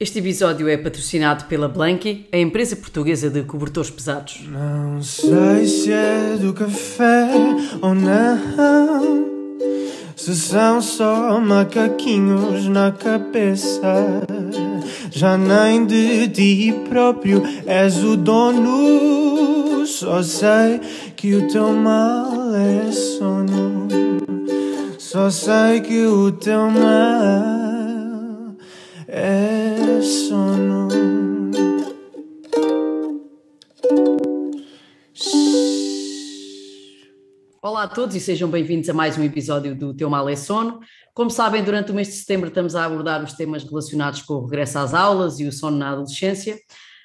Este episódio é patrocinado pela Blanky, a empresa portuguesa de cobertores pesados. Não sei se é do café ou não. Se são só macaquinhos na cabeça. Já nem de ti próprio és o dono. Só sei que o teu mal é sono. Só sei que o teu mal é sono. Olá a todos e sejam bem-vindos a mais um episódio do Teu Mal é Sono. Como sabem, durante o mês de setembro estamos a abordar os temas relacionados com o regresso às aulas e o sono na adolescência.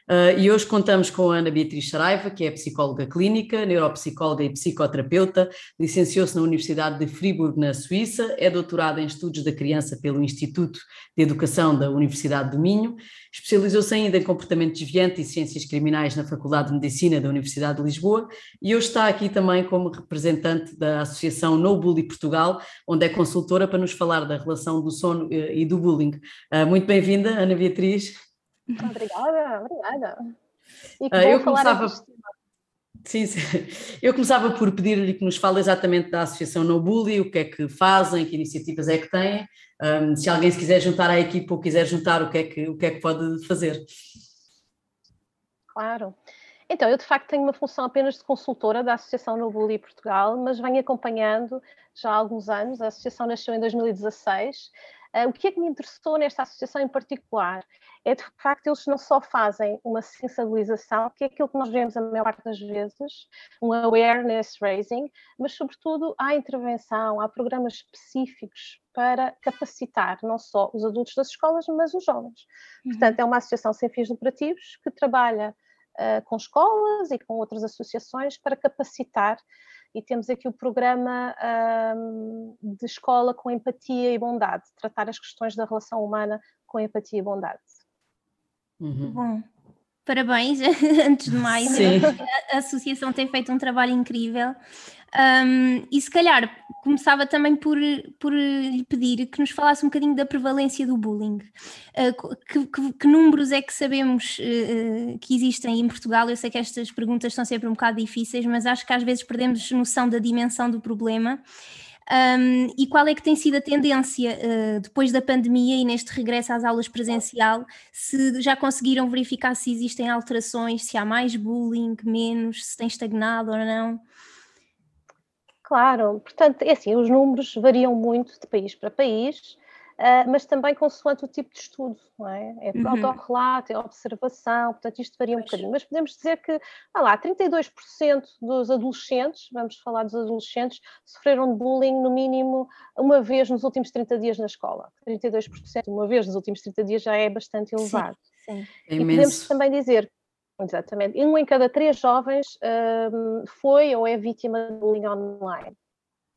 Uh, e hoje contamos com a Ana Beatriz Saraiva, que é psicóloga clínica, neuropsicóloga e psicoterapeuta, licenciou-se na Universidade de Friburgo, na Suíça, é doutorada em Estudos da Criança pelo Instituto de Educação da Universidade do Minho, especializou-se ainda em comportamento desviante e ciências criminais na Faculdade de Medicina da Universidade de Lisboa e hoje está aqui também como representante da Associação No Bully Portugal, onde é consultora para nos falar da relação do sono eh, e do bullying. Uh, muito bem-vinda, Ana Beatriz. Obrigada, obrigada. E que uh, eu começava. Sim, sim, eu começava por pedir-lhe que nos fale exatamente da Associação No Bully, o que é que fazem, que iniciativas é que têm, um, se alguém se quiser juntar à equipa ou quiser juntar, o que é que, o que, é que pode fazer. Claro. Então, eu de facto tenho uma função apenas de consultora da Associação No Bully Portugal, mas venho acompanhando já há alguns anos, a associação nasceu em 2016. Uh, o que é que me interessou nesta associação em particular? é de facto eles não só fazem uma sensibilização, que é aquilo que nós vemos a maior parte das vezes, um awareness raising, mas sobretudo há intervenção, há programas específicos para capacitar não só os adultos das escolas, mas os jovens. Uhum. Portanto, é uma associação sem fins lucrativos que trabalha uh, com escolas e com outras associações para capacitar e temos aqui o programa um, de escola com empatia e bondade, tratar as questões da relação humana com empatia e bondade. Uhum. Bom, parabéns, antes de mais. A, a, associação tem feito um trabalho incrível. Um, e se calhar começava também por, por lhe pedir que nos falasse um bocadinho da prevalência do bullying. Uh, que, que, que, números é que sabemos uh, que existem em Portugal? Eu sei que estas perguntas são sempre um bocado difíceis, mas acho que às vezes perdemos noção da dimensão do problema. Um, e qual é que tem sido a tendência uh, depois da pandemia e neste regresso às aulas presencial? Se já conseguiram verificar se existem alterações, se há mais bullying, menos, se tem estagnado ou não? Claro, portanto, é assim, os números variam muito de país para país. Uh, mas também consoante o tipo de estudo, não é? É uhum. autorrelato, é observação, portanto isto varia um pois. bocadinho. Mas podemos dizer que, ah lá, 32% dos adolescentes, vamos falar dos adolescentes, sofreram de bullying no mínimo uma vez nos últimos 30 dias na escola. 32% uma vez nos últimos 30 dias já é bastante elevado. Sim, sim. É e podemos também dizer Exatamente. Um em cada três jovens um, foi ou é vítima de bullying online.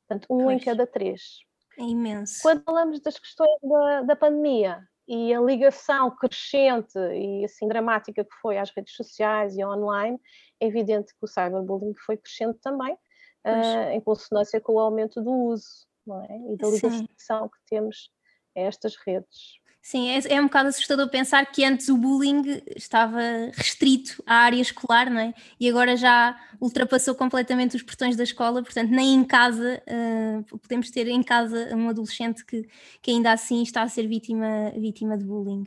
Portanto, um pois. em cada três. É imenso. Quando falamos das questões da, da pandemia e a ligação crescente e assim dramática que foi às redes sociais e online, é evidente que o cyberbullying foi crescente também, uh, em consonância com o aumento do uso é? e da ligação Sim. que temos a estas redes. Sim, é, é, um bocado assustador pensar que antes o bullying estava restrito à área escolar, não é? E agora já ultrapassou completamente os portões da escola, portanto, nem em casa uh, podemos ter em casa um adolescente que, que ainda assim está a ser vítima, vítima de bullying.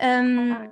Um,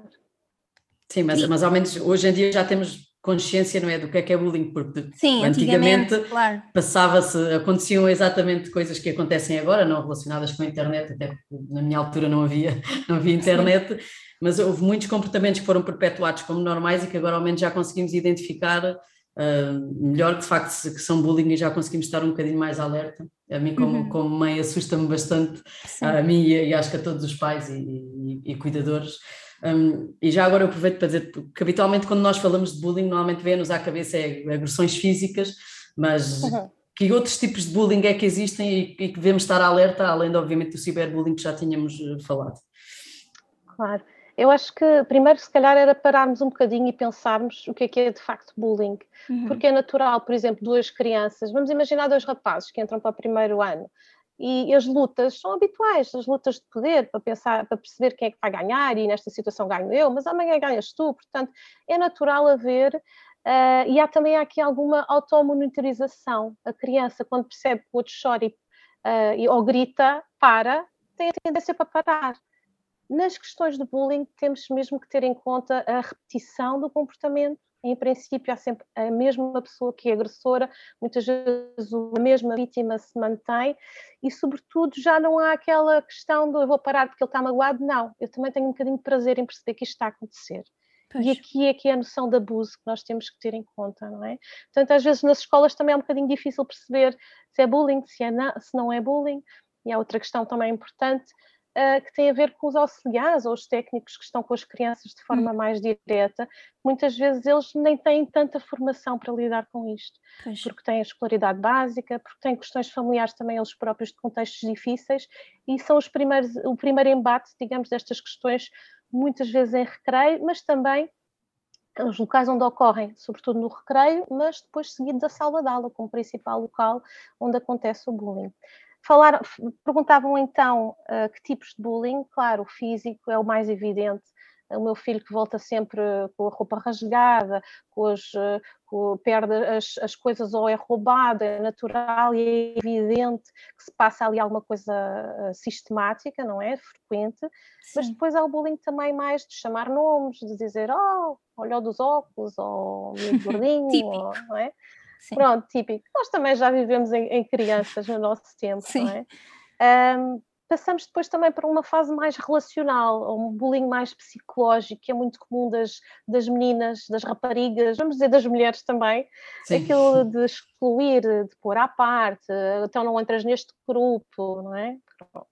Sim, mas, mas ao menos hoje em dia já temos consciência, não é, do que é que é bullying, porque Sim, antigamente, antigamente claro. passava-se, aconteciam exatamente coisas que acontecem agora, não relacionadas com a internet, até porque na minha altura não havia, não havia internet, Sim. mas houve muitos comportamentos que foram perpetuados como normais e que agora ao menos já conseguimos identificar uh, melhor que de facto que são bullying e já conseguimos estar um bocadinho mais alerta. A mim como, uhum. como mãe assusta-me bastante, a mim e, e, acho que a todos os pais e, e, e cuidadores, um, e já agora eu aproveito para dizer que habitualmente quando nós falamos de bullying, normalmente vem-nos à cabeça é agressões físicas, mas uhum. que outros tipos de bullying é que existem e, e, que devemos estar alerta, além de obviamente do ciberbullying que já tínhamos eh, falado? Claro. Eu acho que primeiro, se calhar, era pararmos um bocadinho e pensarmos o que é que é de facto bullying. Uhum. Porque é natural, por exemplo, duas crianças, vamos imaginar dois rapazes que entram para o primeiro ano E as lutas são habituais, as lutas de poder, para pensar, para perceber quem é que vai ganhar, e nesta situação ganho eu, mas amanhã ganhas tu, portanto, é natural haver Uh, e há também aqui alguma automonitorização. A criança, quando percebe que o outro chora e, uh, ou grita, para, tem a tendência para parar. Nas questões de bullying, temos mesmo que ter em conta a repetição do comportamento. Em princípio, há sempre a mesma pessoa que é agressora, muitas vezes a mesma vítima se mantém, e, sobretudo, já não há aquela questão do eu vou parar porque ele está magoado. Não, eu também tenho um bocadinho de prazer em perceber que isto está a acontecer. Pois. E aqui é que é a noção de abuso que nós temos que ter em conta, não é? Portanto, às vezes nas escolas também é um bocadinho difícil perceber se é bullying, se, é não, se não é bullying. E há outra questão também importante, que tem a ver com os auxiliares ou os técnicos que estão com as crianças de forma hum. mais direta. Muitas vezes eles nem têm tanta formação para lidar com isto, pois. porque têm a escolaridade básica, porque têm questões familiares também eles próprios de contextos difíceis, e são os primeiros, o primeiro embate, digamos, destas questões, muitas vezes em recreio, mas também os locais onde ocorrem, sobretudo no recreio, mas depois seguido da sala de aula como principal local onde acontece o bullying. Falar, perguntavam então uh, que tipos de bullying, claro, o físico é o mais evidente, o meu filho que volta sempre com a roupa rasgada, com as, eh, com, perde as, as coisas ou é roubado, é natural e é evidente que se passa ali alguma coisa eh, sistemática, não é? Frequente, Sim. mas depois há o bullying também mais de chamar nomes, de dizer, oh, olhou dos óculos, ou muito gordinho, ou, não é? Sim. Pronto, típico. Nós também já vivemos em, em crianças no nosso tempo, Sim. não é? Um, passamos depois também para uma fase mais relacional, um bullying mais psicológico, que é muito comum das, das meninas, das raparigas, vamos dizer das mulheres também, Sim. aquilo de excluir, de pôr à parte, então não entras neste grupo, não é? Pronto.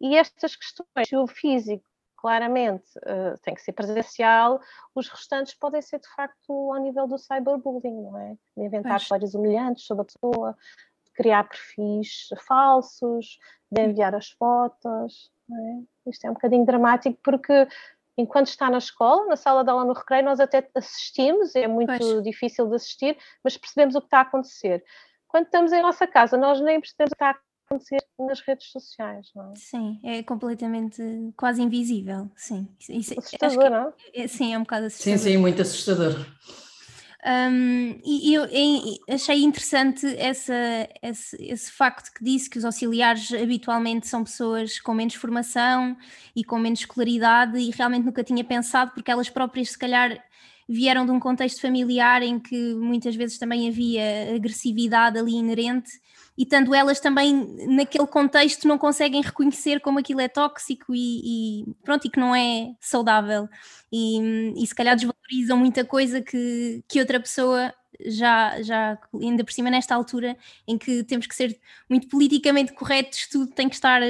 E estas questões, o físico claramente uh, tem que ser presencial, os restantes podem ser de facto ao nível do cyberbullying, não é? De inventar pois. histórias humilhantes sobre a pessoa, de criar perfis falsos, de hum. enviar as fotos, é? Isto é um bocadinho dramático porque enquanto está na escola, na sala de aula no recreio, nós até assistimos, é muito pois. difícil de assistir, mas percebemos o que está a acontecer. Quando estamos em nossa casa, nós nem percebemos o que está a acontecer nas redes sociais, não é? Sim, é completamente quase invisível, sim. Isso, assustador, não é? Sim, é um bocado assustador. Sim, sim, muito assustador. Um, e eu, achei interessante essa, esse, esse, facto que disse que os auxiliares habitualmente são pessoas com menos formação e com menos escolaridade, e realmente nunca tinha pensado, porque elas próprias, se calhar, vieram de um contexto familiar em que muitas vezes também havia agressividade ali inerente e tanto elas também naquele contexto não conseguem reconhecer como aquilo é tóxico e, e pronto, e que não é saudável. E, e, se calhar desvalorizam muita coisa que, que outra pessoa já, já ainda por cima nesta altura em que temos que ser muito politicamente corretos, tudo tem que estar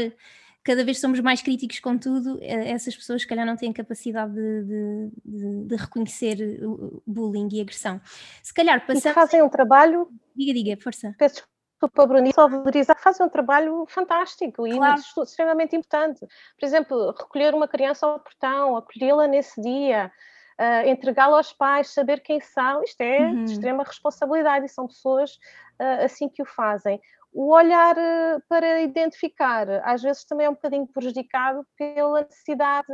cada vez somos mais críticos com tudo, eh, essas pessoas, se calhar, não têm capacidade de, de, de, de reconhecer bullying e agressão. Se calhar passamos. E fazem um trabalho. Diga, diga, força. Peço desculpa, Bruno, só valorizar, fazem um trabalho fantástico e claro. extremamente importante. Por exemplo, recolher uma criança ao portão, acolhê-la nesse dia. Uh, entregá-la aos pais, saber quem são, isto é uhum. de extrema responsabilidade e são pessoas uh, assim que o fazem o olhar eh, para identificar, às vezes também é um bocadinho prejudicado pela necessidade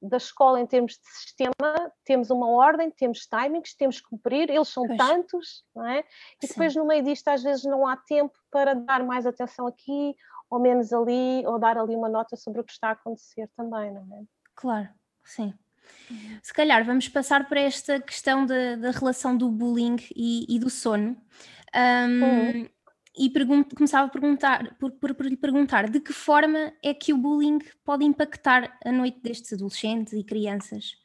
da escola em termos de sistema, temos uma ordem, temos timings, temos que cumprir, eles são pois. tantos, não é? E depois sim. no meio disto às vezes não há tempo para dar mais atenção aqui ou menos ali, ou dar ali uma nota sobre o que está a acontecer também, não é? Claro, sim. Uhum. Se calhar vamos passar para esta questão da, da relação do bullying e, e do sono. Um, uhum e começava a perguntar, por, por, por, lhe perguntar de que forma é que o bullying pode impactar a noite destes adolescentes e crianças?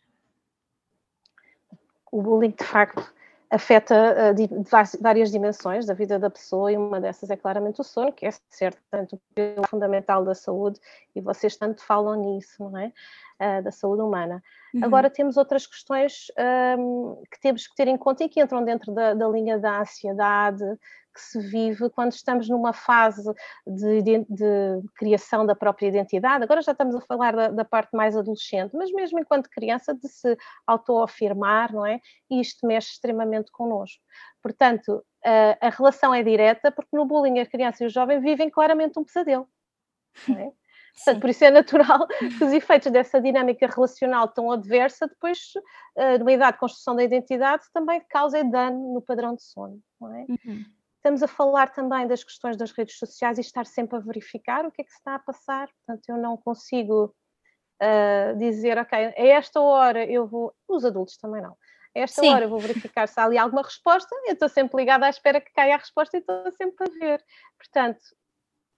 O bullying, de facto, afeta uh, várias dimensões da vida da pessoa e uma dessas é claramente o sono, que é certo, tanto o fundamental da saúde e vocês tanto falam nisso, não é? Uh, da saúde humana. Uhum. Agora temos outras questões um, que temos que ter em conta e que entram dentro da, da linha da ansiedade, que se vive quando estamos numa fase de, de, de criação da própria identidade. Agora já estamos a falar da, da, parte mais adolescente, mas mesmo enquanto criança, de se autoafirmar, não é? E isto mexe extremamente connosco. Portanto, a, a relação é direta, porque no bullying a criança e o jovem vivem claramente um pesadelo É? Portanto, por isso é natural que os efeitos dessa dinâmica relacional tão adversa, depois, uh, numa idade de construção da identidade, também causem dano no padrão de sono. Não é? Uhum. Estamos a falar também das questões das redes sociais e estar sempre a verificar o que é que se está a passar. Portanto, eu não consigo uh, dizer, ok, a esta hora eu vou. Os adultos também não. A esta Sim. hora eu vou verificar se há ali alguma resposta. Eu estou sempre ligada à espera que caia a resposta e estou sempre a ver. Portanto,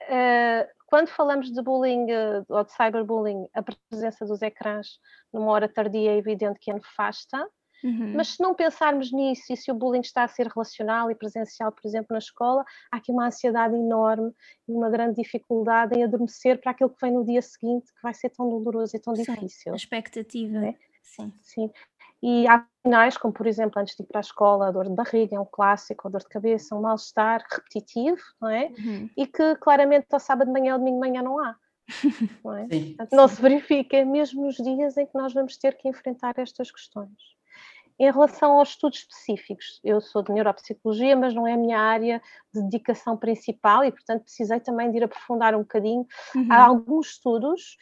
uh, quando falamos de bullying uh, ou de cyberbullying, a presença dos ecrãs numa hora tardia é evidente que é nefasta. Uhum. Mas se não pensarmos nisso e se o bullying está a ser relacional e presencial, por exemplo, na escola, há aqui uma ansiedade enorme e uma grande dificuldade em adormecer para aquilo que vem no dia seguinte, que vai ser tão doloroso e tão Sim, difícil. A expectativa. É? Sim. Sim. E há sinais, como por exemplo, antes de ir para a escola, a dor de barriga é um clássico, a dor de cabeça, um mal-estar repetitivo, não é? Uhum. E que claramente ao sábado de manhã ou domingo de manhã não há. Não, é? Sim, Portanto, não se verifica, é mesmo nos dias em que nós vamos ter que enfrentar estas questões. Em relação aos estudos específicos, eu sou de neuropsicologia, mas não é a minha área de dedicação principal e, portanto, precisei também de ir aprofundar um bocadinho. Uhum. Há alguns estudos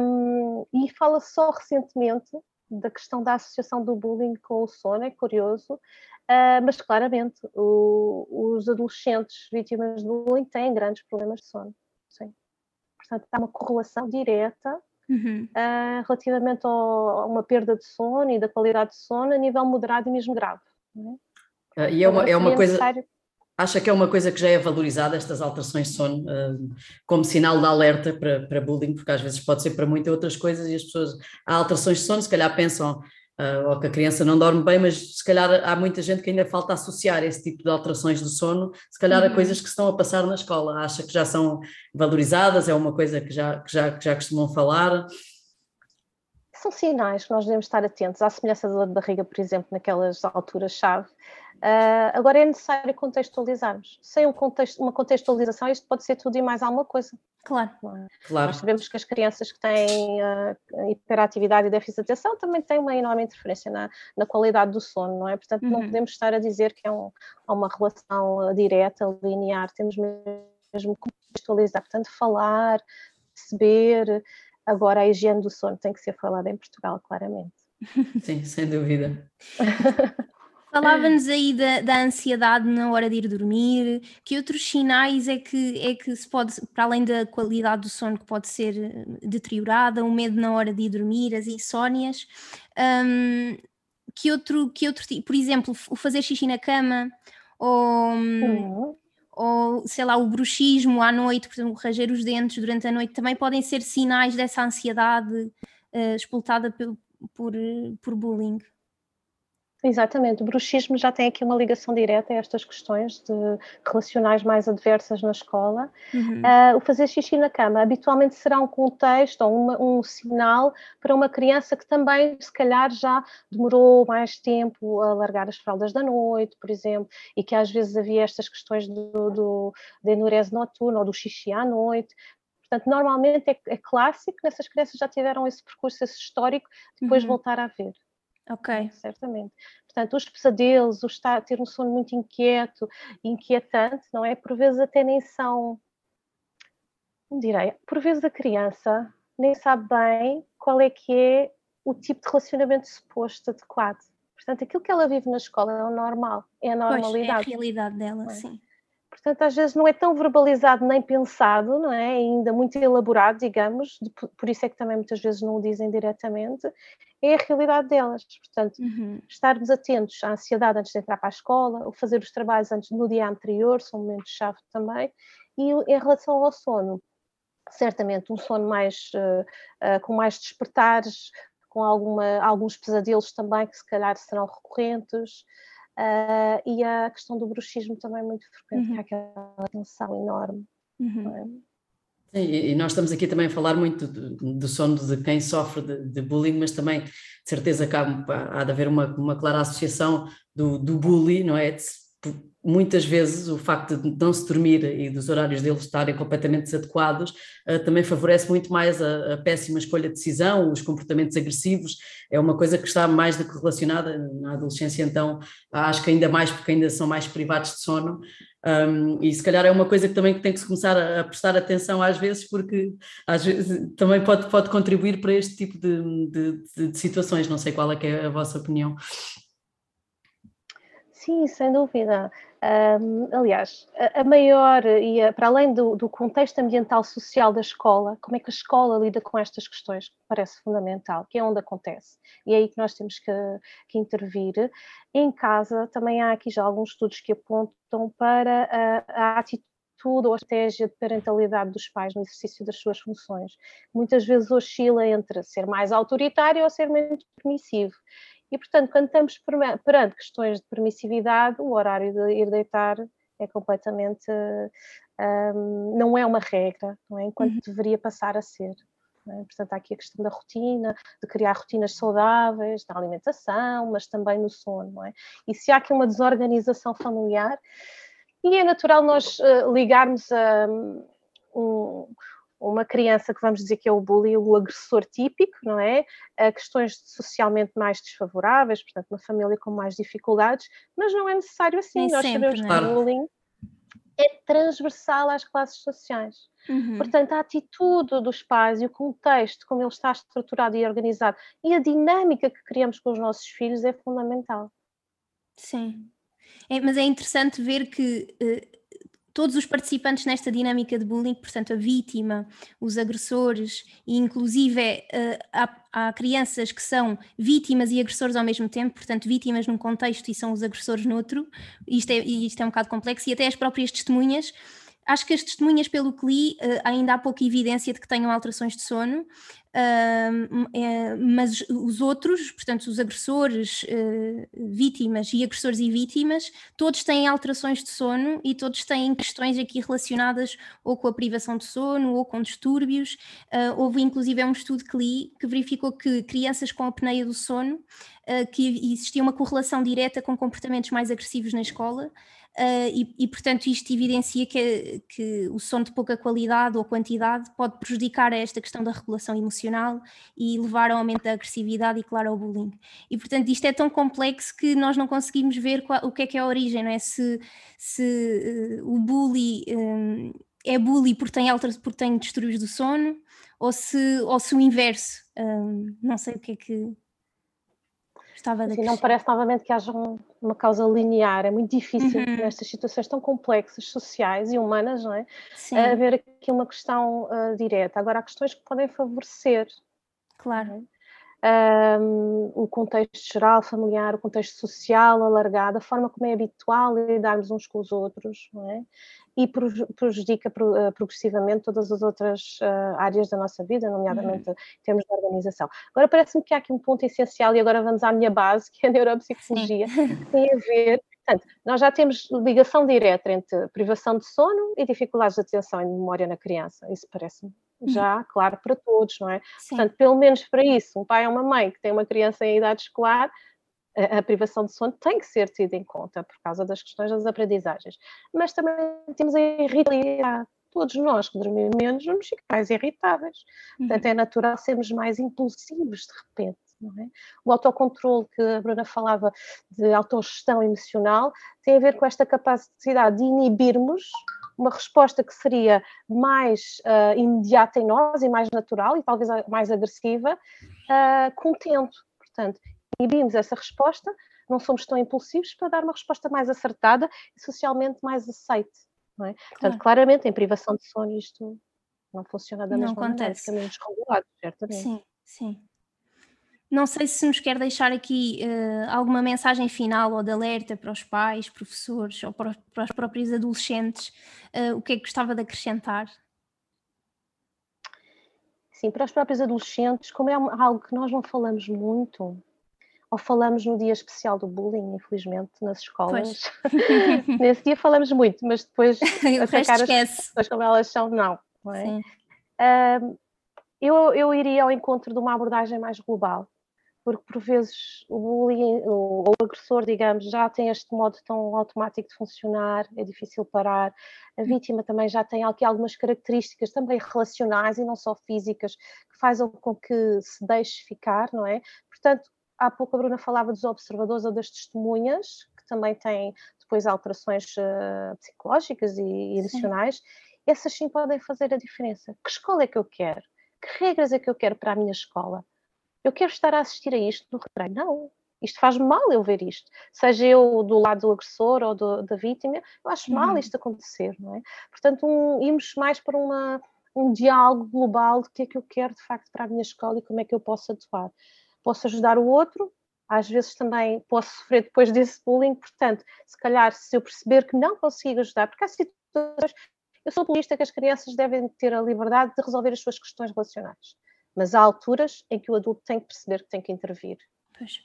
um, e fala só recentemente da questão da associação do bullying com o sono, é curioso, uh, mas claramente o, os adolescentes vítimas de bullying têm grandes problemas de sono. Sim. Portanto, há uma correlação direta uhum. uh, relativamente ao, a uma perda de sono e da qualidade de sono a nível moderado e mesmo grave. É? Uh, e é uma, é uma coisa. Necessário... Acha que é uma coisa que já é valorizada, estas alterações de sono, uh, como sinal de alerta para, para bullying, porque às vezes pode ser para muitas outras coisas e as pessoas, há alterações de sono, se calhar pensam uh, ou que a criança não dorme bem, mas se calhar há muita gente que ainda falta associar esse tipo de alterações do sono, se calhar uhum. a coisas que estão a passar na escola. Acha que já são valorizadas, é uma coisa que já, que já, que já costumam falar? São sinais que nós devemos estar atentos, à semelhança da dor de barriga, por exemplo, naquelas alturas-chave. Uh, agora é necessário contextualizarmos. Sem um contexto, uma contextualização, isto pode ser tudo e mais alguma coisa. Claro. É? claro. Nós sabemos que as crianças que têm uh, hiperatividade e déficit de atenção também têm uma enorme interferência na, na qualidade do sono, não é? Portanto, uhum. não podemos estar a dizer que é um, uma relação uh, direta, linear, temos mesmo que contextualizar. Portanto, falar, perceber. Agora, a higiene do sono tem que ser falada em Portugal, claramente. Sim, sem dúvida. Falava-nos aí da, da, ansiedade na hora de ir dormir, que outros sinais é que, é que se pode, para além da qualidade do sono que pode ser eh, deteriorada, o medo na hora de ir dormir, as insónias, um, que outro, que outro por exemplo, o fazer xixi na cama, ou, uhum. Ou sei lá, o bruxismo à noite, por exemplo, ranger os dentes durante a noite, também podem ser sinais dessa ansiedade uh, explotada por, por, por bullying. Exatamente, o bruxismo já tem aqui uma ligação direta a estas questões de relacionais mais adversas na escola. Uhum. Uh, o fazer xixi na cama habitualmente será um contexto ou uma, um sinal para uma criança que também, se calhar, já demorou mais tempo a largar as fraldas da noite, por exemplo, e que às vezes havia estas questões do, do, da enurese noturna ou do xixi à noite. Portanto, normalmente é, é clássico que essas crianças já tiveram esse percurso, esse histórico, depois uhum. voltar a ver. Ok. Certamente. Portanto, os pesadelos, o estar, ter um sono muito inquieto, inquietante, não é? Por vezes até nem são, como direi, por vezes a criança nem sabe bem qual é que é o tipo de relacionamento suposto adequado. Portanto, aquilo que ela vive na escola é o normal, é a normalidade. Pois, é a realidade dela, é? sim. Portanto, às vezes não é tão verbalizado nem pensado, não é? Ainda muito elaborado, digamos, por isso é que também muitas vezes não o dizem diretamente, é a realidade delas. Portanto, uhum. estarmos atentos à ansiedade antes de entrar para a escola, ou fazer os trabalhos antes no dia anterior, são momentos-chave também. E em relação ao sono, certamente um sono mais uh, uh, com mais despertares, com alguma, alguns pesadelos também que se calhar serão recorrentes. Uh, e a questão do bruxismo também é muito frequente, uhum. que é aquela tensão enorme. Uhum. É? E, nós estamos aqui também a falar muito do, do sono de quem sofre de, de, bullying, mas também de certeza que há, há de haver uma, uma clara associação do, do bullying, não é? De muitas vezes o facto de não se dormir e dos horários deles estarem completamente desadequados uh, também favorece muito mais a, a, péssima escolha de decisão, os comportamentos agressivos, é uma coisa que está mais do que relacionada na adolescência, então acho que ainda mais porque ainda são mais privados de sono. Um, e se calhar é uma coisa que também tem que se começar a, a, prestar atenção às vezes porque às vezes também pode, pode contribuir para este tipo de, de, de, de situações, não sei qual é, é a vossa opinião. Sim, sem dúvida. Um, aliás, a, maior, e a, para além do, do, contexto ambiental social da escola, como é que a escola lida com estas questões, que parece fundamental, que é onde acontece. E é aí que nós temos que, que intervir. Em casa, também há aqui já alguns estudos que apontam para a, a atitude ou a estratégia de parentalidade dos pais no exercício das suas funções. Muitas vezes oscila entre ser mais autoritário ou ser menos permissivo. E, portanto, quando estamos perante questões de permissividade, o horário de ir deitar é completamente. Um, não é uma regra, não é? enquanto uhum. deveria passar a ser. É? Portanto, há aqui a questão da rotina, de criar rotinas saudáveis, da alimentação, mas também no sono. É? E se há aqui uma desorganização familiar, e é natural nós uh, ligarmos a um, uma criança que vamos dizer que é o bully, o agressor típico, não é? A questões socialmente mais desfavoráveis, portanto, uma família com mais dificuldades, mas não é necessário assim. Nem Nós sempre, sabemos que o é? bullying é transversal às classes sociais. Uhum. Portanto, a atitude dos pais e o contexto, como ele está estruturado e organizado, e a dinâmica que criamos com os nossos filhos é fundamental. Sim. É, mas é interessante ver que uh, todos os participantes nesta dinâmica de bullying, portanto, a vítima, os agressores, e inclusive uh, há, há, crianças que são vítimas e agressores ao mesmo tempo, portanto, vítimas num contexto e são os agressores noutro, isto é, isto é um bocado complexo, e até as próprias testemunhas Acho que as testemunhas, pelo que li, uh, ainda há pouca evidência de que tenham alterações de sono, é, mas os outros, portanto, os agressores, uh, vítimas e agressores e vítimas, todos têm alterações de sono e todos têm questões aqui relacionadas ou com a privação de sono ou com distúrbios. houve inclusive um estudo que li que verificou que crianças com apneia do sono, que existia uma correlação direta com comportamentos mais agressivos na escola. Uh, e, e, portanto, isto evidencia que, que, o sono de pouca qualidade ou quantidade pode prejudicar esta questão da regulação emocional e levar ao aumento da agressividade e, claro, ao bullying. E, portanto, isto é tão complexo que nós não conseguimos ver qual, o que é que é a origem, não é? Se, se uh, o bully um, é bully porque tem, alter, porque tem distúrbios do sono ou se, ou se o inverso. Um, não sei o que é que Gostava de não parece novamente que haja um, uma causa linear, é muito difícil uhum. nestas situações tão complexas, sociais e humanas, não é? Sim. haver aqui uma questão uh, direta. Agora, há questões que podem favorecer. Claro. Um, o contexto geral, familiar, o contexto social alargado, a forma como é habitual lidarmos uns com os outros, não é? e prejudica eh, progressivamente todas as outras uh, áreas da nossa vida, nomeadamente uhum. em termos de organização. Agora parece-me que há aqui um ponto essencial, e agora vamos à minha base, que é a neuropsicologia, que tem a ver Portanto, nós já temos ligação direta entre privação de sono e dificuldades de atenção e memória na criança. Isso parece-me. Já claro para todos, não é? Sim. Portanto, pelo menos para isso, um pai ou uma mãe que tem uma criança em idade escolar a, privação de sono tem que ser tida em conta por causa das questões das aprendizagens. Mas também temos a irritabilidade. Todos nós que dormimos menos vamos ficar mais irritáveis. Uhum. Portanto, é natural sermos mais impulsivos de repente. É? O autocontrole que a Bruna falava de autogestão emocional tem a ver com esta capacidade de inibirmos uma resposta que seria mais uh, imediata em nós e mais natural e talvez mais agressiva, uh. Portanto, inibimos essa resposta, não somos tão impulsivos para dar uma resposta mais acertada e socialmente mais aceite. Não é? Portanto, claramente, em privação de sono, isto não funciona da não mesma acontece. maneira, fica menos regulado, certamente. Sim, sim. Não sei se nos quer deixar aqui uh, alguma mensagem final ou de alerta para os pais, professores ou para, para os próprios adolescentes, uh, o que é que gostava de acrescentar? Sim, para os próprios adolescentes, como é algo que nós não falamos muito, ou falamos no dia especial do bullying, infelizmente, nas escolas. Nesse dia falamos muito, mas depois atacar as pessoas como elas são, não. não é? eu, eu iria ao encontro de uma abordagem mais global. Porque por vezes o bullying, ou o agressor, digamos, já tem este modo tão automático de funcionar, é difícil parar. A hum. vítima também já tem aqui algumas características também relacionais e não só físicas, que fazem com que se deixe ficar, não é? Portanto, há pouco a Bruna falava dos observadores ou das testemunhas, que também têm depois alterações uh, psicológicas e, e emocionais. Essas sim podem fazer a diferença. Que escola é que eu quero? Que regras é que eu quero para a minha escola? Eu quero estar a assistir a isto no recreio. Não, isto faz mal eu ver isto. Seja eu do lado do agressor ou do, da vítima, eu acho uhum. mal isto acontecer, não é? Portanto, um, irmos mais para uma, um diálogo global do que é que eu quero de facto para a minha escola e como é que eu posso atuar. Posso ajudar o outro, às vezes também posso sofrer depois desse bullying, portanto, se calhar se eu perceber que não consigo ajudar, porque há situações, eu sou política que as crianças devem ter a liberdade de resolver as suas questões relacionais mas há alturas em que o adulto tem que perceber que tem que intervir.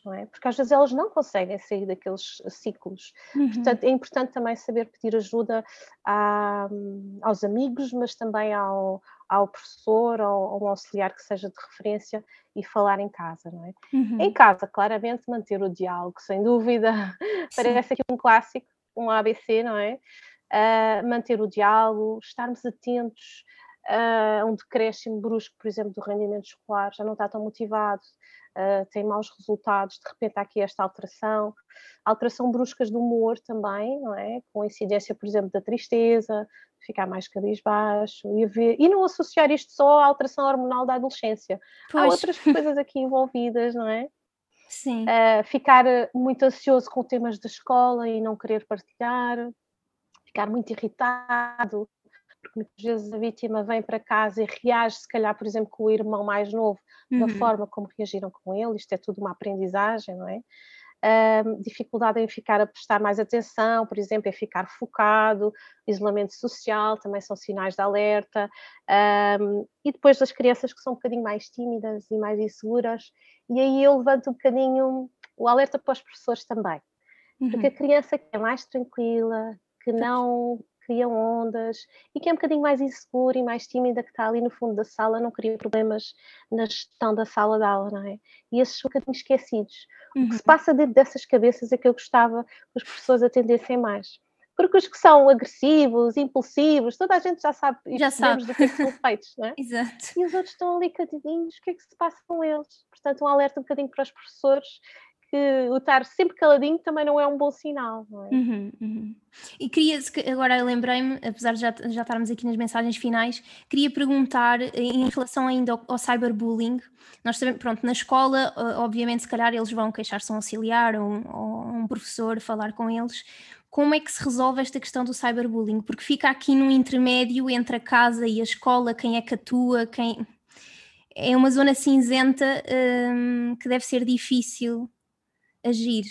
Não é? Porque às vezes elas não conseguem sair daqueles ciclos. Uhum. Portanto, é importante também saber pedir ajuda a, aos amigos, mas também ao, ao professor ou ao auxiliar que seja de referência e falar em casa, não é? Uhum. Em casa, claramente, manter o diálogo, sem dúvida. Parece aqui um clássico, um ABC, não é? Uh, manter o diálogo, estarmos atentos uh, um decréscimo brusco, por exemplo, do rendimento escolar, já não está tão motivado, uh, tem maus resultados, de repente há aqui esta alteração, alteração bruscas do humor também, não é? Com incidência, por exemplo, da tristeza, ficar mais cabisbaixo e, e não associar isto só à alteração hormonal da adolescência. Pois. Há outras coisas aqui envolvidas, não é? Sim. Uh, ficar muito ansioso com temas da escola e não querer partilhar, ficar muito irritado, porque muitas vezes a vítima vem para casa e reage, se calhar, por exemplo, com o irmão mais novo, uhum. da forma como reagiram com ele, isto é tudo uma aprendizagem, não é? Um, dificuldade em ficar a prestar mais atenção, por exemplo, em ficar focado, isolamento social também são sinais de alerta, um, e depois das crianças que são um bocadinho mais tímidas e mais inseguras, e aí eu levanto um bocadinho o alerta para os professores também, uhum. porque a criança que é mais tranquila, que não cria ondas e que é um bocadinho mais insegura e mais tímida, que está ali no fundo da sala, não cria problemas na gestão da sala de aula, não é? E esses um bocadinho esquecidos. Uhum. O que se uhum. passa dentro dessas cabeças é que eu gostava que as pessoas atendessem mais. Porque os que são agressivos, impulsivos, toda a gente já sabe, já sabe. do que, é que são feitos, não é? Exato. E os outros estão ali cadinhos, o que é que se passa com eles? Portanto, um alerta um bocadinho para os professores que o estar sempre caladinho também não é um bom sinal, não é? Uhum, uhum. E queria, agora lembrei-me, apesar de já, já estarmos aqui nas mensagens finais, queria perguntar em relação ainda ao, ao cyberbullying. Nós sabemos, pronto, na escola, obviamente, se calhar eles vão queixar-se um auxiliar ou, ou um professor, falar com eles. Como é que se resolve esta questão do cyberbullying? Porque fica aqui no intermédio entre a casa e a escola, quem é que atua, quem. É uma zona cinzenta hum, que deve ser difícil agir?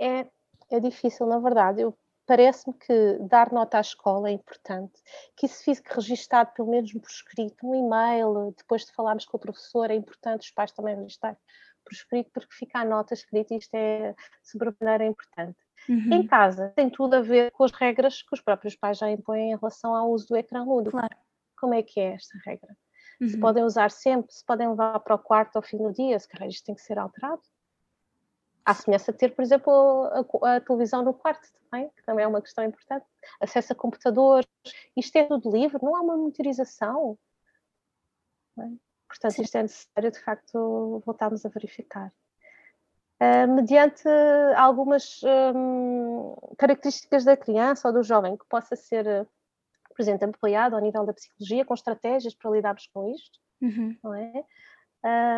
É, é difícil, na verdade. Eu parece-me que dar nota à escola é importante, que isso fique registado pelo menos por escrito, um e-mail, depois de falarmos com o professor, é importante os pais também registarem por escrito, porque fica a nota escrita e isto é sobremaneira importante. Uhum. Em casa tem tudo a ver com as regras que os próprios pais já impõem em relação ao uso do ecrã lúdico. Claro. Como é que é esta regra? Uhum. Se podem usar sempre, se podem levar para o quarto ao fim do dia, se calhar isto tem que ser alterado à semelhança de ter, por exemplo, a, a, televisão no quarto também, que também é uma questão importante. Acesso a computadores, isto é tudo livre, não há uma monitorização. É? Portanto, isto é necessário, de facto, voltarmos a verificar. Uh, mediante algumas um, características da criança ou do jovem que possa ser, por exemplo, apoiado ao nível da psicologia, com estratégias para lidarmos com isto, uhum. não é?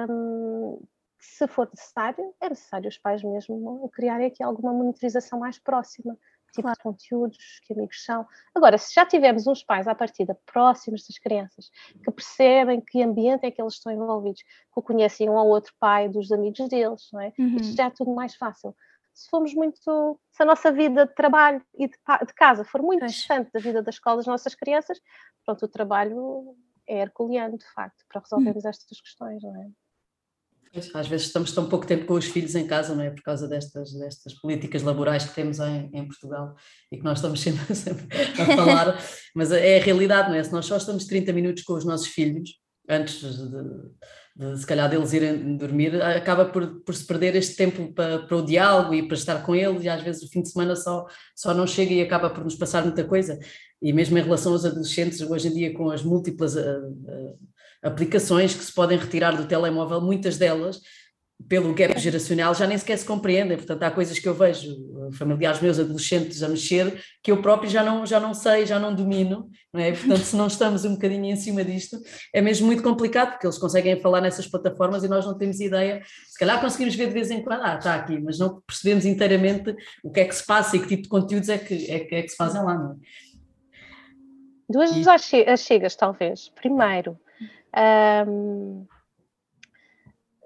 Um, se for necessário, é necessário os pais mesmo criarem aqui alguma monitorização mais próxima, tipo claro. de conteúdos, que amigos são. Agora, se já tivermos uns pais à partida próximos das crianças, que percebem que ambiente é que eles estão envolvidos, que conhecem um ou outro pai dos amigos deles, não é? Uhum. Isto já é tudo mais fácil. Se formos muito, se a nossa vida de trabalho e de, de casa for muito pois. distante da vida da escola das nossas crianças, pronto, o trabalho é herculeano, de facto, para resolvermos uhum. estas questões, não é? Às vezes estamos tão pouco tempo com os filhos em casa, não é? Por causa destas, destas políticas laborais que temos em, em Portugal e que nós estamos sempre, sempre a falar, mas é a realidade, não é? Se nós só estamos 30 minutos com os nossos filhos, antes de, de, se calhar deles irem dormir, acaba por, por se perder este tempo para, para o diálogo e para estar com eles, e às vezes o fim de semana só, só não chega e acaba por nos passar muita coisa. E mesmo em relação aos adolescentes, hoje em dia, com as múltiplas uh, uh, aplicações que se podem retirar do telemóvel, muitas delas pelo gap geracional já nem sequer se compreendem, portanto há coisas que eu vejo eh, familiares meus adolescentes a mexer que eu próprio já não, já não sei, já não domino, não é? portanto se não estamos um bocadinho em cima disto é mesmo muito complicado porque eles conseguem falar nessas plataformas e nós não temos ideia, se calhar conseguimos ver de vez em quando, ah está aqui, mas não percebemos inteiramente o que é que se passa e que tipo de conteúdos é que, é, é que se fazem lá, não é? Duas e... chegas talvez, primeiro... Um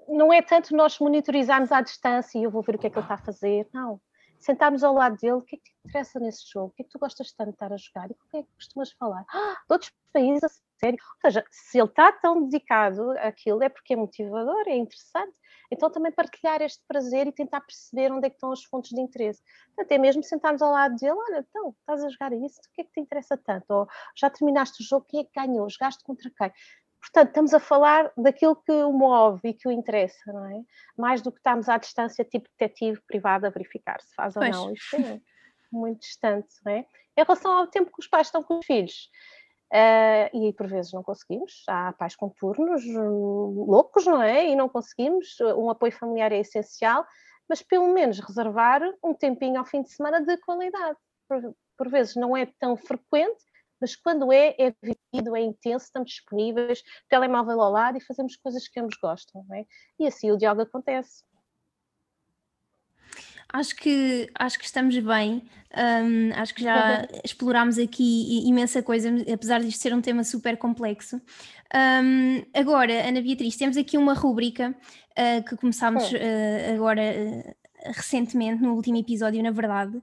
não é tanto nós monitorizarmos à distância e eu vou ver o que é que ele está a fazer, não. Sentarmos ao lado dele, o que é que te interessa nesse jogo? O que é que tu gostas tanto de estar a jogar? E com quem é que costumas falar? Ah, de outros países, a sério. Ou seja, se ele está tão dedicado àquilo, é porque é motivador, é interessante. Então também partilhar este prazer e tentar perceber onde é que estão as fontes de interesse. Até mesmo sentarmos ao lado dele, olha, então, estás a jogar isso, o que é que te interessa tanto? Ou já terminaste o jogo, quem é que ganhou? Jogaste contra quem? Portanto, estamos a falar daquilo que o move e que o interessa, não é? Mais do que estamos à distância, tipo detetive privado, a verificar se faz pois. ou não. Isto é muito distante, não é? Em relação ao tempo que os pais estão com os filhos, uh, e por vezes não conseguimos, há pais com turnos hum, loucos, não é? E não conseguimos, um apoio familiar é essencial, mas pelo menos reservar um tempinho ao fim de semana de qualidade. Por, por vezes não é tão frequente, mas quando é, é vivido, é intenso, estamos disponíveis, telemóvel ao lado e fazemos coisas que ambos gostam, não é? E assim o diálogo acontece. Acho que, acho que estamos bem, um, acho que já uhum. explorámos aqui imensa coisa, apesar de isto ser um tema super complexo. Um, agora, Ana Beatriz, temos aqui uma rúbrica uh, que começámos uh, agora uh, recentemente, no último episódio, na verdade,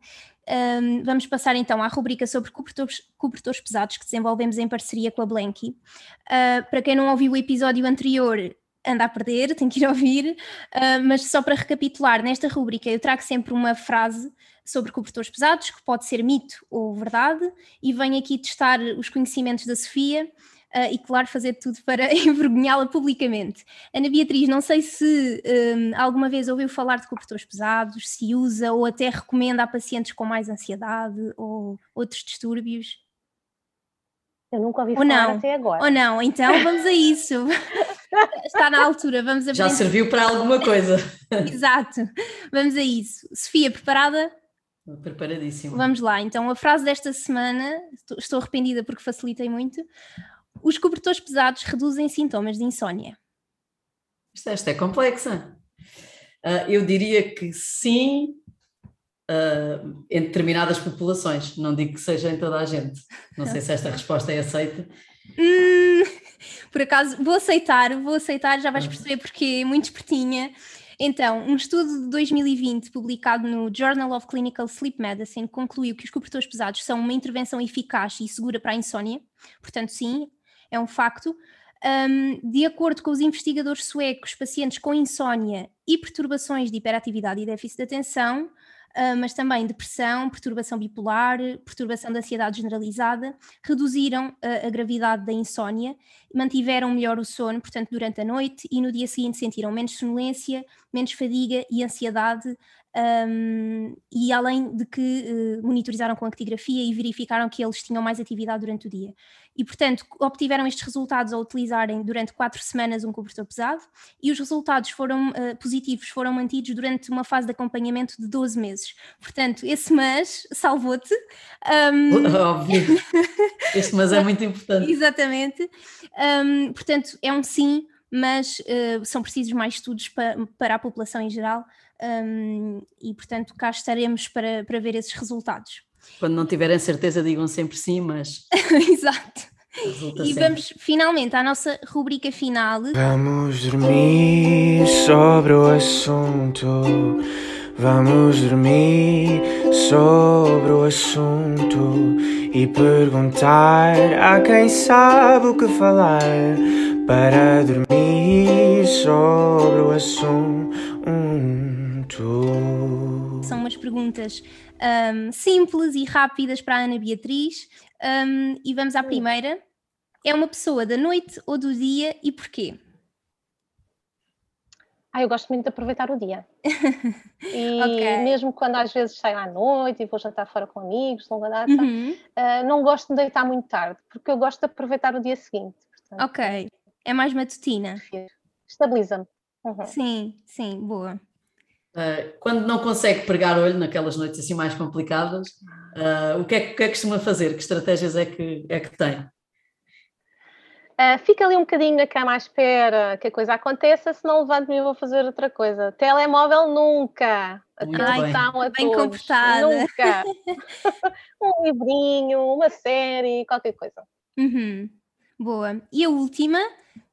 um, vamos passar então à rubrica sobre cobertores, cobertores, pesados que desenvolvemos em parceria com a Blanky. Uh, para quem não ouviu o episódio anterior, anda a perder, tem que ir ouvir, uh, mas só para recapitular, nesta rubrica eu trago sempre uma frase sobre cobertores pesados, que pode ser mito ou verdade, e venho aqui testar os conhecimentos da Sofia uh, e, claro, fazer tudo para envergonhá-la publicamente. Ana Beatriz, não sei se um, alguma vez ouviu falar de cobertores pesados, se usa ou até recomenda a pacientes com mais ansiedade ou outros distúrbios. Eu nunca ouvi ou falar não. até agora. Ou não, então vamos a isso. Está na altura, vamos aprender. Já serviu para alguma coisa. Exato, vamos a isso. Sofia, preparada? Preparadíssima. Vamos lá, então a frase desta semana, estou arrependida porque facilitei muito. Os cobertores pesados reduzem sintomas de insónia. Esta é complexa. Uh, eu diria que sim, uh, em determinadas populações, não digo que seja em toda a gente. Não sei se esta resposta é aceita. Hum, por acaso, vou aceitar, vou aceitar, já vais perceber porque é muito espertinha. Então, um estudo de 2020 publicado no Journal of Clinical Sleep Medicine concluiu que os cobertores pesados são uma intervenção eficaz e segura para a insónia. Portanto, sim, é um facto. Um, de acordo com os investigadores suecos, pacientes com insónia e perturbações de hiperatividade e déficit de atenção uh, mas também depressão, perturbação bipolar, perturbação da ansiedade generalizada, reduziram uh, a gravidade da insónia, mantiveram melhor o sono, portanto, durante a noite e no dia seguinte sentiram menos sonolência, menos fadiga e ansiedade, um, e além de que uh, monitorizaram com actigrafia e verificaram que eles tinham mais atividade durante o dia. E, portanto, obtiveram estes resultados ao utilizarem durante quatro semanas um cobertor pesado e os resultados foram uh, positivos, foram mantidos durante uma fase de acompanhamento de 12 meses. Portanto, esse mas salvou-te. Um... Óbvio. Este mas é muito importante. Exatamente. Um, portanto, é um sim, mas uh, são precisos mais estudos pa para a população em geral um, e, portanto, cá estaremos para, para ver esses resultados. Quando não tiverem certeza, digam sempre sim, mas. Exato. Resulta e sempre. vamos finalmente à nossa rubrica final. Vamos dormir sobre o assunto. Vamos dormir sobre o assunto e perguntar a quem sabe o que falar para dormir sobre o assunto. São umas perguntas um, simples e rápidas para a Ana Beatriz. Um, e vamos à primeira. É uma pessoa da noite ou do dia e porquê? Ah, eu gosto muito de aproveitar o dia. E okay. mesmo quando às vezes saio à noite e vou jantar fora com amigos, longa data, uhum. uh, não gosto de deitar muito tarde, porque eu gosto de aproveitar o dia seguinte. Portanto, ok. É mais matutina. Estabiliza-me. Uhum. Sim, sim, boa. Uh, quando não consegue pregar olho naquelas noites assim mais complicadas, uh, o, que é, o que é que costuma fazer? Que estratégias é que, é que tem? Uh, fica ali um bocadinho na cama à espera que a coisa aconteça, se não levanto-me e vou fazer outra coisa. Telemóvel nunca. Atenção a bem todos. comportada. Nunca. um livrinho, uma série, qualquer coisa. Uhum. Boa. E a última,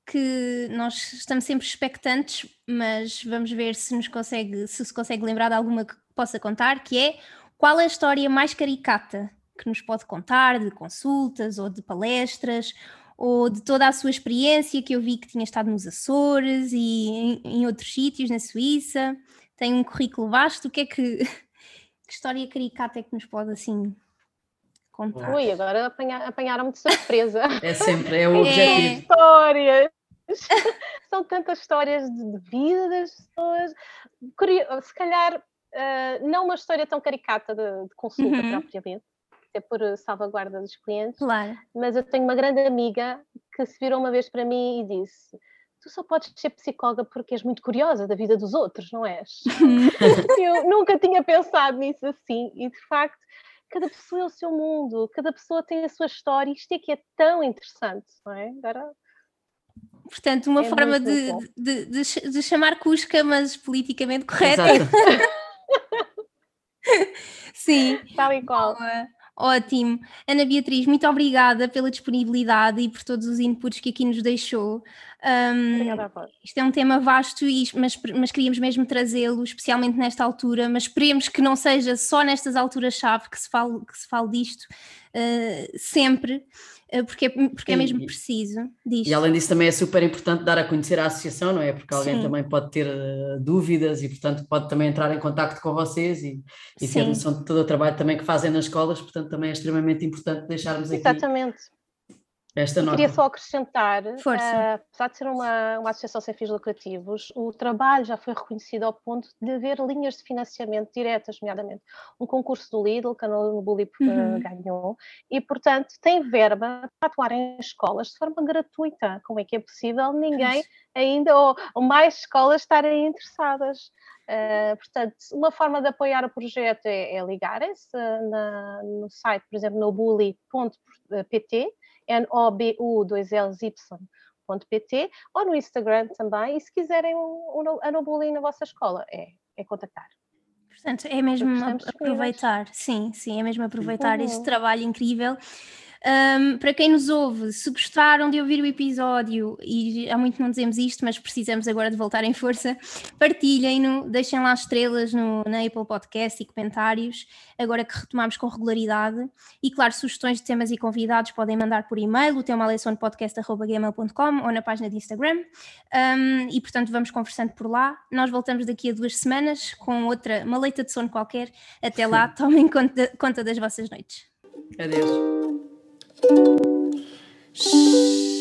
que nós estamos sempre expectantes, mas vamos ver se nos consegue, se se consegue lembrar de alguma que possa contar, que é qual é a história mais caricata que nos pode contar de consultas ou de palestras ou de toda a sua experiência que eu vi que tinha estado nos Açores e em, em outros sítios, na Suíça, tem um currículo vasto, o que é que, que história caricata é que nos pode assim contar? Ui, agora apanharam-me de surpresa. É sempre, é o objetivo. É. Histórias! São tantas histórias de vida das pessoas. Se calhar, uh, não uma história tão caricata de, de consulta uhum. propriamente, é por salvaguarda dos clientes. Claro. Mas eu tenho uma grande amiga que se virou uma vez para mim e disse: Tu só podes ser psicóloga porque és muito curiosa da vida dos outros, não és? eu nunca tinha pensado nisso assim, e de facto, cada pessoa é o seu mundo, cada pessoa tem a sua história, isto é que é tão interessante, não é? Agora. Portanto, uma é forma de, de, de, de, chamar Cusca, mas politicamente correta. Sim. Tal e qual. Ótimo. Ana Beatriz, muito obrigada pela disponibilidade e por todos os inputs que aqui nos deixou. Um. Isto é um tema vasto, e, mas, mas queríamos mesmo trazê-lo, especialmente nesta altura, mas esperemos que não seja só nestas alturas-chave que, se fale, que se fale disto uh, sempre, uh, porque, é, porque é mesmo preciso disto. E além disso também é super importante dar a conhecer a associação, não é? Porque alguém Sim. também pode ter uh, dúvidas e portanto pode também entrar em contato com vocês e, e ter noção de todo o trabalho também que fazem nas escolas, portanto também é extremamente importante deixarmos aqui Exatamente esta nota. Queria só acrescentar, uh, apesar de ser uma, uma associação sem fins lucrativos, o trabalho já foi reconhecido ao ponto de haver linhas de financiamento diretas, nomeadamente um concurso do Lidl, que a Bully uh, uhum. ganhou, e portanto tem verba para atuar em escolas de forma gratuita. Como é que é possível ninguém ainda, ou, ou mais escolas estarem interessadas? Uh, portanto, uma forma de apoiar o projeto é, é ligarem-se no site, por exemplo, no bully.pt nobu2ls.pt ou no Instagram também. E se quiserem um, a Nobully na vossa escola, é, é contactar. Portanto, é mesmo aproveitar, sim, sim, é mesmo aproveitar uhum. este trabalho incrível um, para quem nos ouve, se gostaram de ouvir o episódio, e há muito não dizemos isto, mas precisamos agora de voltar em força, partilhem-no, deixem lá estrelas no, na Apple Podcast e comentários, agora que retomamos com regularidade. E claro, sugestões de temas e convidados podem mandar por e-mail, o temalessonpodcast.gmail.com ou na página de Instagram. Um, e portanto vamos conversando por lá. Nós voltamos daqui a duas semanas com outra maleita de sono qualquer. Até lá, tomem conta, conta das vossas noites. Adeus. 嘘。